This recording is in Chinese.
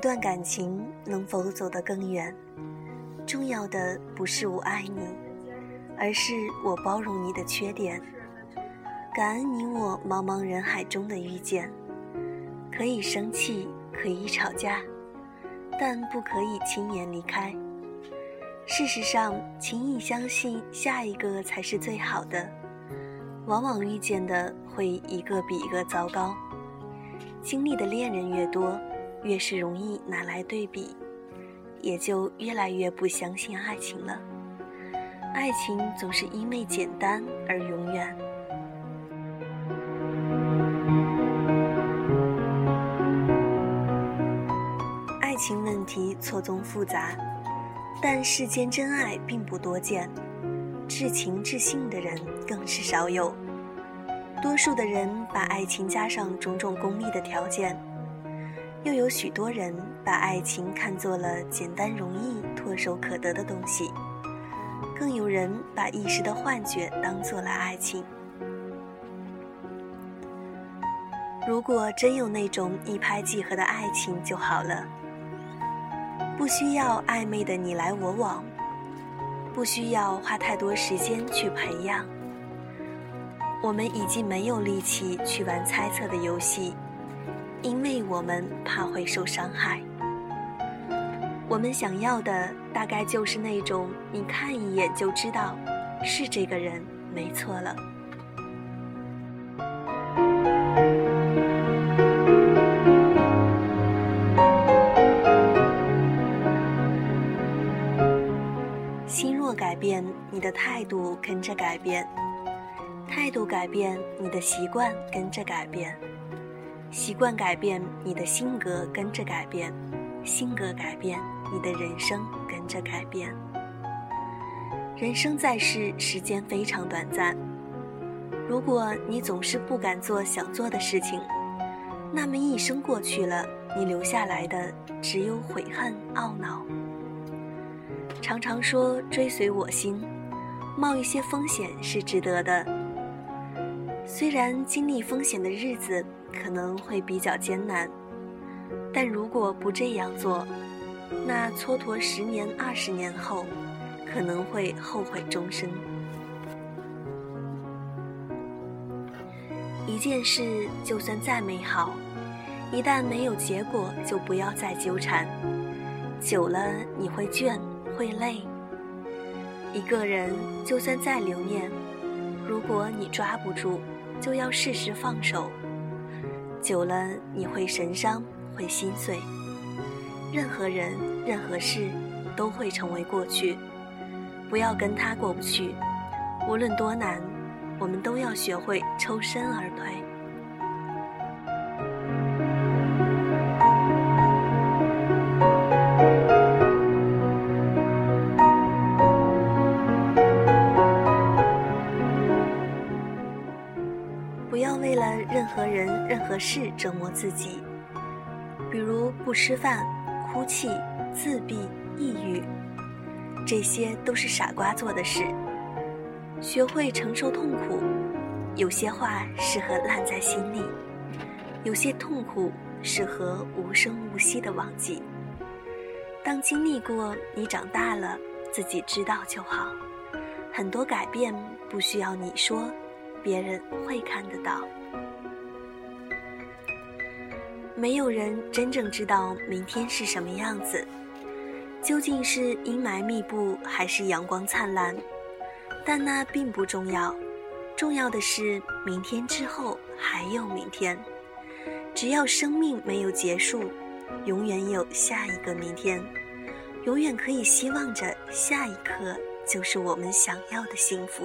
一段感情能否走得更远，重要的不是我爱你，而是我包容你的缺点，感恩你我茫茫人海中的遇见。可以生气，可以吵架，但不可以轻言离开。事实上，轻易相信下一个才是最好的，往往遇见的会一个比一个糟糕。经历的恋人越多，越是容易拿来对比，也就越来越不相信爱情了。爱情总是因为简单而永远。爱情问题错综复杂，但世间真爱并不多见，至情至性的人更是少有。多数的人把爱情加上种种功利的条件，又有许多人把爱情看作了简单容易、唾手可得的东西，更有人把一时的幻觉当做了爱情。如果真有那种一拍即合的爱情就好了，不需要暧昧的你来我往，不需要花太多时间去培养。我们已经没有力气去玩猜测的游戏，因为我们怕会受伤害。我们想要的大概就是那种你看一眼就知道是这个人没错了。心若改变，你的态度跟着改变。态度改变，你的习惯跟着改变；习惯改变，你的性格跟着改变；性格改变，你的人生跟着改变。人生在世，时间非常短暂。如果你总是不敢做想做的事情，那么一生过去了，你留下来的只有悔恨、懊恼。常常说追随我心，冒一些风险是值得的。虽然经历风险的日子可能会比较艰难，但如果不这样做，那蹉跎十年、二十年后，可能会后悔终生。一件事就算再美好，一旦没有结果，就不要再纠缠，久了你会倦，会累。一个人就算再留念，如果你抓不住。就要适时放手，久了你会神伤，会心碎。任何人、任何事都会成为过去，不要跟他过不去。无论多难，我们都要学会抽身而退。任何人、任何事折磨自己，比如不吃饭、哭泣、自闭、抑郁，这些都是傻瓜做的事。学会承受痛苦，有些话适合烂在心里，有些痛苦适合无声无息的忘记。当经历过，你长大了，自己知道就好。很多改变不需要你说，别人会看得到。没有人真正知道明天是什么样子，究竟是阴霾密布还是阳光灿烂？但那并不重要，重要的是明天之后还有明天。只要生命没有结束，永远有下一个明天，永远可以希望着下一刻就是我们想要的幸福。